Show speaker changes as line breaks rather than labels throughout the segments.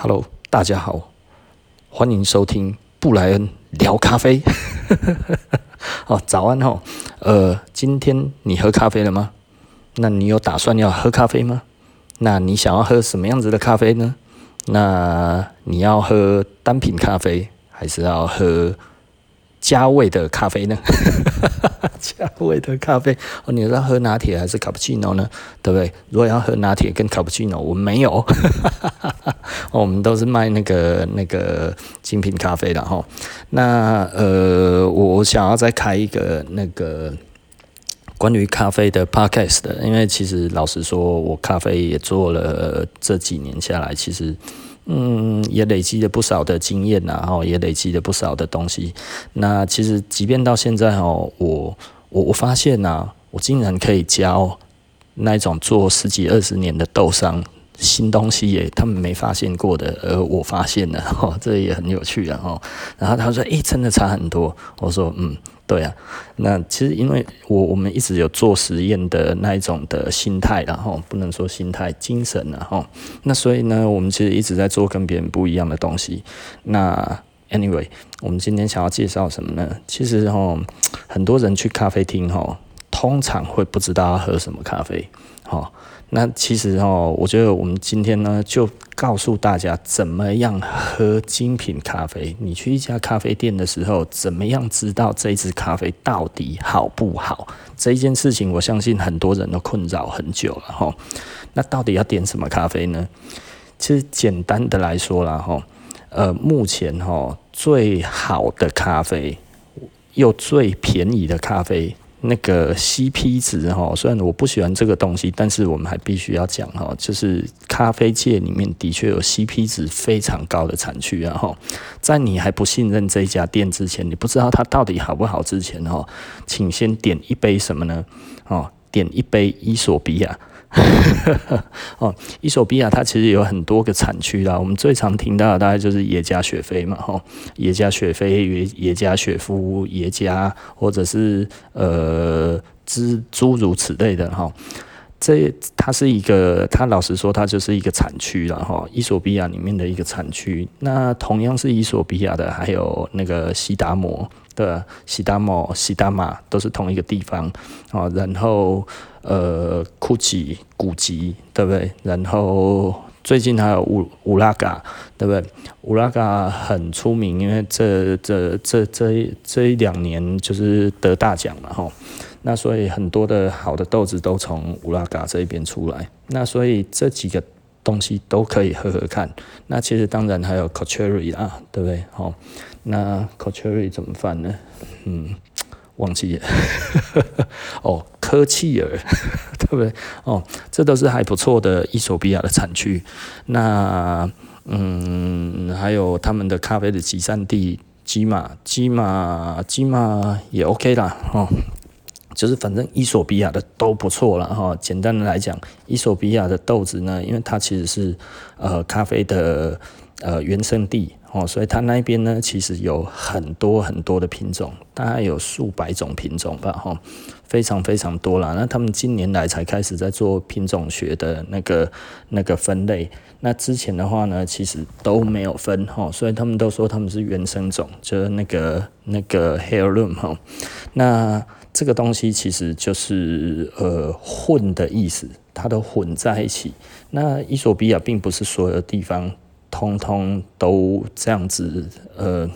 Hello，大家好，欢迎收听布莱恩聊咖啡。哦，早安哦。呃，今天你喝咖啡了吗？那你有打算要喝咖啡吗？那你想要喝什么样子的咖啡呢？那你要喝单品咖啡，还是要喝加味的咖啡呢？加味的咖啡哦，你是要喝拿铁还是卡布奇诺呢？对不对？如果要喝拿铁跟卡布奇诺，我们没有，我们都是卖那个那个精品咖啡的哈。那呃，我想要再开一个那个关于咖啡的 podcast 的，因为其实老实说，我咖啡也做了这几年下来，其实。嗯，也累积了不少的经验呐，哈，也累积了不少的东西。那其实，即便到现在哦，我我我发现呐，我竟然可以教那种做十几二十年的豆商新东西耶，他们没发现过的，而我发现了，哈，这也很有趣啊，哈。然后他说，诶，真的差很多。我说，嗯。对啊，那其实因为我我们一直有做实验的那一种的心态，然后不能说心态，精神，然后那所以呢，我们其实一直在做跟别人不一样的东西。那 anyway，我们今天想要介绍什么呢？其实哈，很多人去咖啡厅哈，通常会不知道要喝什么咖啡，哈。那其实哦，我觉得我们今天呢，就告诉大家怎么样喝精品咖啡。你去一家咖啡店的时候，怎么样知道这一支咖啡到底好不好？这一件事情，我相信很多人都困扰很久了哈。那到底要点什么咖啡呢？其实简单的来说啦哈，呃，目前哈最好的咖啡又最便宜的咖啡。那个 CP 值哈，虽然我不喜欢这个东西，但是我们还必须要讲哈，就是咖啡界里面的确有 CP 值非常高的产区啊哈，在你还不信任这家店之前，你不知道它到底好不好之前哈，请先点一杯什么呢？哦，点一杯伊索比亚。哦，伊索比亚它其实有很多个产区啦，我们最常听到的大概就是耶加雪菲嘛，吼，耶加雪菲、耶耶加雪夫、耶加，或者是呃，之诸如此类的哈。这它是一个，它老实说，它就是一个产区了哈。伊索比亚里面的一个产区，那同样是伊索比亚的，还有那个西达摩的西达摩、西达玛，都是同一个地方啊。然后呃，库奇、古吉，对不对？然后最近还有乌乌拉嘎，对不对？乌拉嘎很出名，因为这这这这这一两年就是得大奖嘛，哈。那所以很多的好的豆子都从乌拉嘎这一边出来，那所以这几个东西都可以喝喝看。那其实当然还有 Caucherry 啊，对不对？好，那 Caucherry 怎么翻呢？嗯，忘记了。哦，科契尔，对不对？哦，这都是还不错的伊索比亚的产区。那嗯，还有他们的咖啡的集散地基马，基马，基马也 OK 啦。哦。就是反正伊索比亚的都不错了哈。简单的来讲，伊索比亚的豆子呢，因为它其实是呃咖啡的呃原生地哦，所以它那边呢其实有很多很多的品种，大概有数百种品种吧哈，非常非常多了。那他们近年来才开始在做品种学的那个那个分类，那之前的话呢，其实都没有分哈，所以他们都说他们是原生种，就是那个那个 heirloom 哈，那。这个东西其实就是呃混的意思，它都混在一起。那伊索比亚并不是所有地方通通都这样子。呃，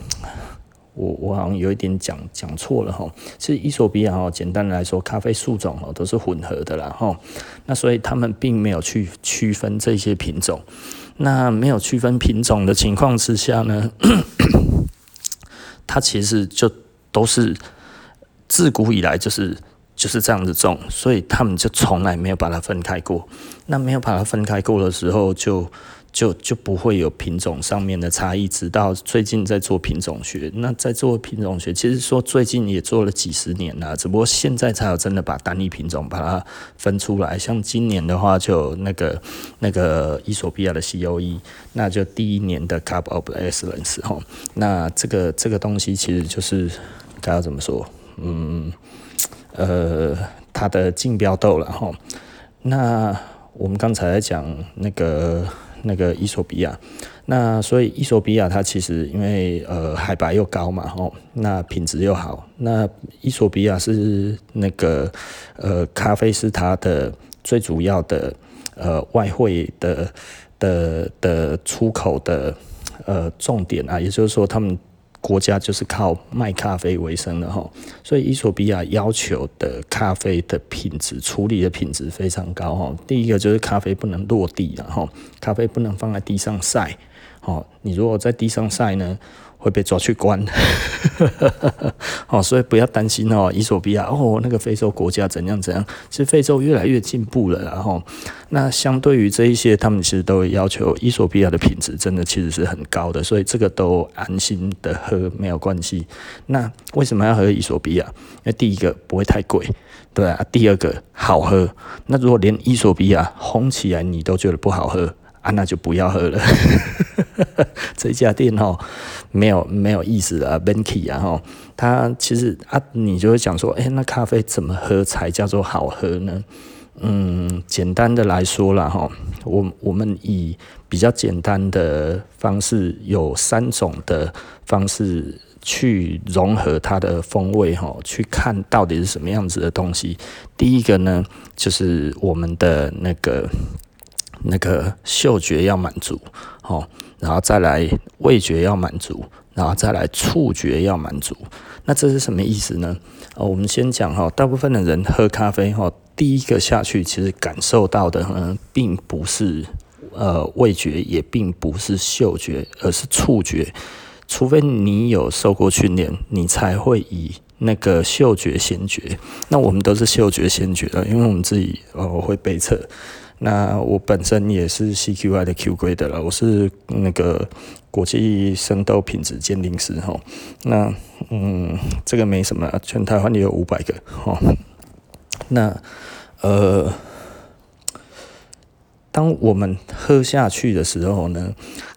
我我好像有一点讲讲错了哈。其实伊索比亚哈，简单来说，咖啡树种哦都是混合的啦哈。那所以他们并没有去区分这些品种。那没有区分品种的情况之下呢，它其实就都是。自古以来就是就是这样子种，所以他们就从来没有把它分开过。那没有把它分开过的时候，就就就不会有品种上面的差异。直到最近在做品种学，那在做品种学，其实说最近也做了几十年了，只不过现在才有真的把单一品种把它分出来。像今年的话，就那个那个伊索比亚的 COE，那就第一年的 Cup of Excellence 哈。那这个这个东西其实就是该要怎么说？嗯，呃，它的竞标豆了哈。那我们刚才讲那个那个伊索比亚。那所以伊索比亚它其实因为呃海拔又高嘛，吼，那品质又好。那伊索比亚是那个呃咖啡是它的最主要的呃外汇的的的出口的呃重点啊，也就是说他们。国家就是靠卖咖啡为生的哈，所以伊索比亚要求的咖啡的品质、处理的品质非常高哈。第一个就是咖啡不能落地，然后咖啡不能放在地上晒，哦，你如果在地上晒呢，会被抓去关，哦，所以不要担心哦，伊索比亚哦，那个非洲国家怎样怎样，其实非洲越来越进步了，然后那相对于这一些，他们其实都要求伊索比亚的品质真的其实是很高的，所以这个都安心的喝没有关系。那为什么要喝伊索比亚？因为第一个不会太贵，对啊，第二个好喝。那如果连伊索比亚烘起来你都觉得不好喝？啊，那就不要喝了。这家店哈，没有没有意思啊 Vanke 啊哈，它其实啊，你就会讲说，哎、那咖啡怎么喝才叫做好喝呢？嗯，简单的来说啦哈，我我们以比较简单的方式，有三种的方式去融合它的风味哈，去看到底是什么样子的东西。第一个呢，就是我们的那个。那个嗅觉要满足，哦，然后再来味觉要满足，然后再来触觉要满足。那这是什么意思呢？哦，我们先讲哈，大部分的人喝咖啡哈，第一个下去其实感受到的呢，并不是呃味觉，也并不是嗅觉，而是触觉。除非你有受过训练，你才会以那个嗅觉先觉。那我们都是嗅觉先觉的，因为我们自己呃会背测。那我本身也是 CQI 的 Q 规的了，我是那个国际生豆品质鉴定师哈。那嗯，这个没什么，全台湾也有五百个哈。那呃，当我们喝下去的时候呢，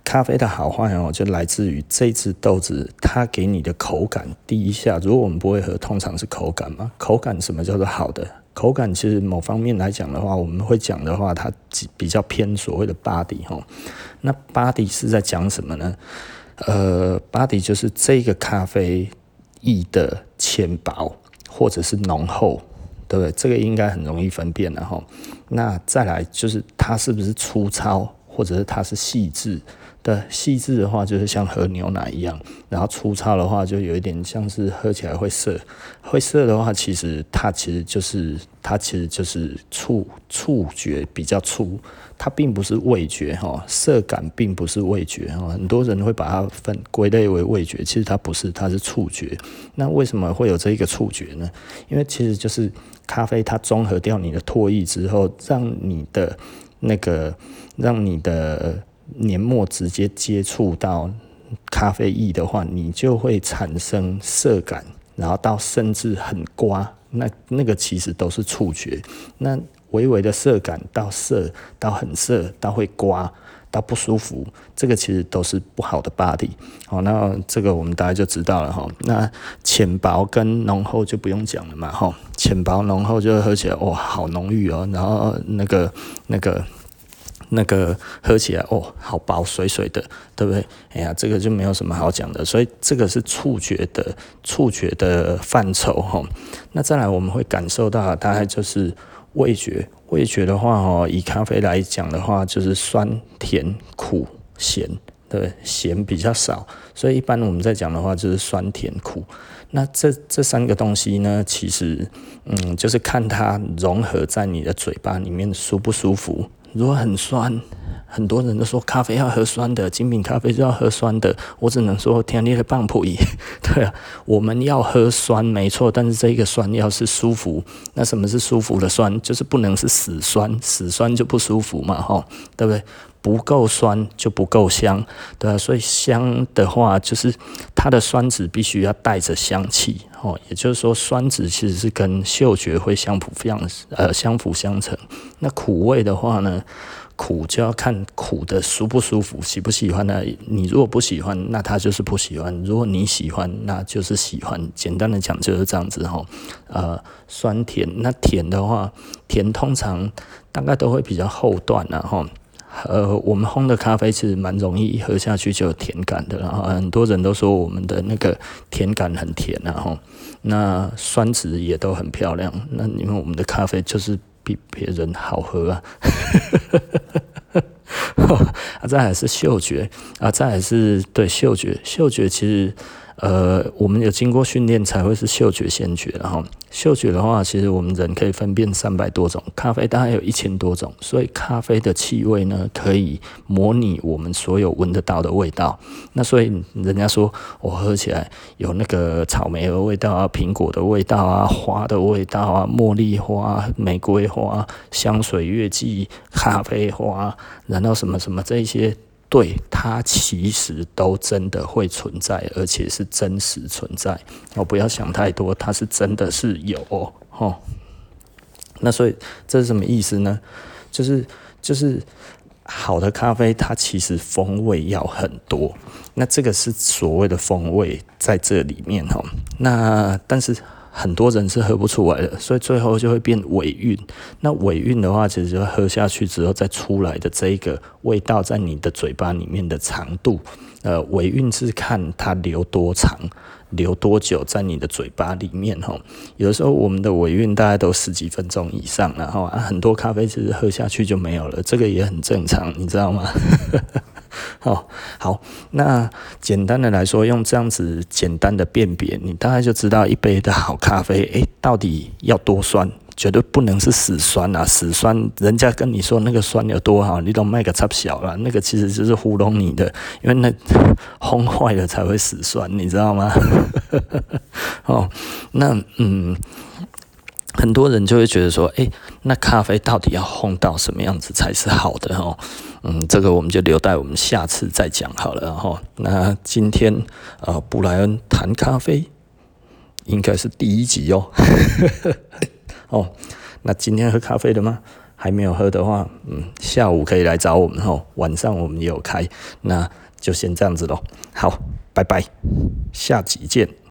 咖啡的好坏哦，就来自于这支豆子它给你的口感。第一下，如果我们不会喝，通常是口感嘛。口感什么叫做好的？口感其实某方面来讲的话，我们会讲的话，它比较偏所谓的 body 哈。那 body 是在讲什么呢？呃，body 就是这个咖啡液的浅薄或者是浓厚，对不对？这个应该很容易分辨的哈。那再来就是它是不是粗糙，或者是它是细致。的，细致的话就是像喝牛奶一样，然后粗糙的话就有一点像是喝起来会涩，会涩的话其实它其实就是它其实就是触触觉比较粗，它并不是味觉哈，涩感并不是味觉哈，很多人会把它分归类为味觉，其实它不是，它是触觉。那为什么会有这一个触觉呢？因为其实就是咖啡它中和掉你的唾液之后，让你的那个让你的。黏膜直接接触到咖啡液的话，你就会产生涩感，然后到甚至很刮，那那个其实都是触觉。那微微的涩感到涩，到很涩，到会刮，到不舒服，这个其实都是不好的 body。好，那这个我们大家就知道了哈。那浅薄跟浓厚就不用讲了嘛哈。浅薄浓厚就喝起来哇，好浓郁哦，然后那个那个。那个喝起来哦，好薄水水的，对不对？哎呀，这个就没有什么好讲的，所以这个是触觉的触觉的范畴哈。那再来我们会感受到，大概就是味觉。味觉的话哦，以咖啡来讲的话，就是酸、甜、苦、咸，对，咸比较少，所以一般我们在讲的话就是酸、甜、苦。那这这三个东西呢，其实嗯，就是看它融合在你的嘴巴里面舒不舒服。如果很酸，很多人都说咖啡要喝酸的，精品咖啡就要喝酸的。我只能说天裂的棒谱仪，对啊，我们要喝酸没错，但是这个酸要是舒服，那什么是舒服的酸？就是不能是死酸，死酸就不舒服嘛，吼，对不对？不够酸就不够香，对啊，所以香的话，就是它的酸质必须要带着香气，哦，也就是说，酸值其实是跟嗅觉会相辅相呃相辅相成。那苦味的话呢，苦就要看苦的舒不舒服，喜不喜欢呢？你如果不喜欢，那它就是不喜欢；如果你喜欢，那就是喜欢。简单的讲就是这样子哈，呃，酸甜，那甜的话，甜通常大概都会比较后段然后。呃，我们烘的咖啡其实蛮容易喝下去就有甜感的，然后很多人都说我们的那个甜感很甜，然后那酸质也都很漂亮。那因为我们的咖啡就是比别人好喝啊。啊，再还是嗅觉啊，再还是对嗅觉，嗅觉其实。呃，我们有经过训练才会是嗅觉先觉，然后嗅觉的话，其实我们人可以分辨三百多种，咖啡大概有一千多种，所以咖啡的气味呢，可以模拟我们所有闻得到的味道。那所以人家说我喝起来有那个草莓的味道啊，苹果的味道啊，花的味道啊，茉莉花、玫瑰花、香水月季、咖啡花，然后什么什么这些。对，它其实都真的会存在，而且是真实存在。哦，不要想太多，它是真的是有哦。那所以这是什么意思呢？就是就是好的咖啡，它其实风味要很多。那这个是所谓的风味在这里面哦。那但是。很多人是喝不出来的，所以最后就会变尾韵。那尾韵的话，其实就喝下去之后再出来的这一个味道，在你的嘴巴里面的长度，呃，尾韵是看它留多长，留多久在你的嘴巴里面哈。有的时候我们的尾韵大概都十几分钟以上，然后啊，很多咖啡其实喝下去就没有了，这个也很正常，你知道吗？哦，好，那简单的来说，用这样子简单的辨别，你大概就知道一杯的好咖啡，诶、到底要多酸？绝对不能是死酸啊！死酸，人家跟你说那个酸有多好，你都卖个差小了，那个其实就是糊弄你的，因为那 烘坏了才会死酸，你知道吗？哦，那嗯。很多人就会觉得说，诶，那咖啡到底要烘到什么样子才是好的？哦，嗯，这个我们就留待我们下次再讲好了。哈，那今天呃，布莱恩谈咖啡应该是第一集哦。哦，那今天喝咖啡了吗？还没有喝的话，嗯，下午可以来找我们哦。晚上我们也有开，那就先这样子喽。好，拜拜，下集见。